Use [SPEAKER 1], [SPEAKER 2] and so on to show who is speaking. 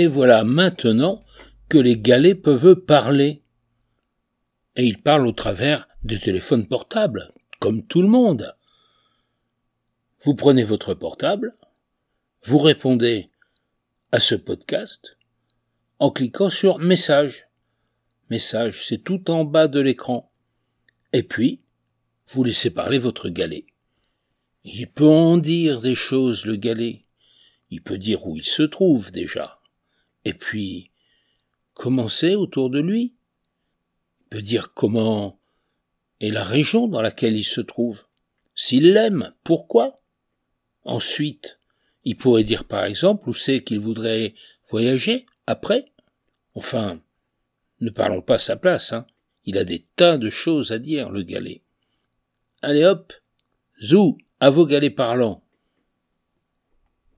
[SPEAKER 1] Et voilà maintenant que les galets peuvent parler. Et ils parlent au travers des téléphones portables, comme tout le monde. Vous prenez votre portable, vous répondez à ce podcast en cliquant sur Message. Message, c'est tout en bas de l'écran. Et puis, vous laissez parler votre galet. Il peut en dire des choses, le galet. Il peut dire où il se trouve déjà. Et puis, comment c'est autour de lui. Peut dire comment est la région dans laquelle il se trouve. S'il l'aime, pourquoi? Ensuite, il pourrait dire par exemple où c'est qu'il voudrait voyager après? Enfin, ne parlons pas sa place, hein. Il a des tas de choses à dire, le galet. Allez hop, zou, à vos galets parlants.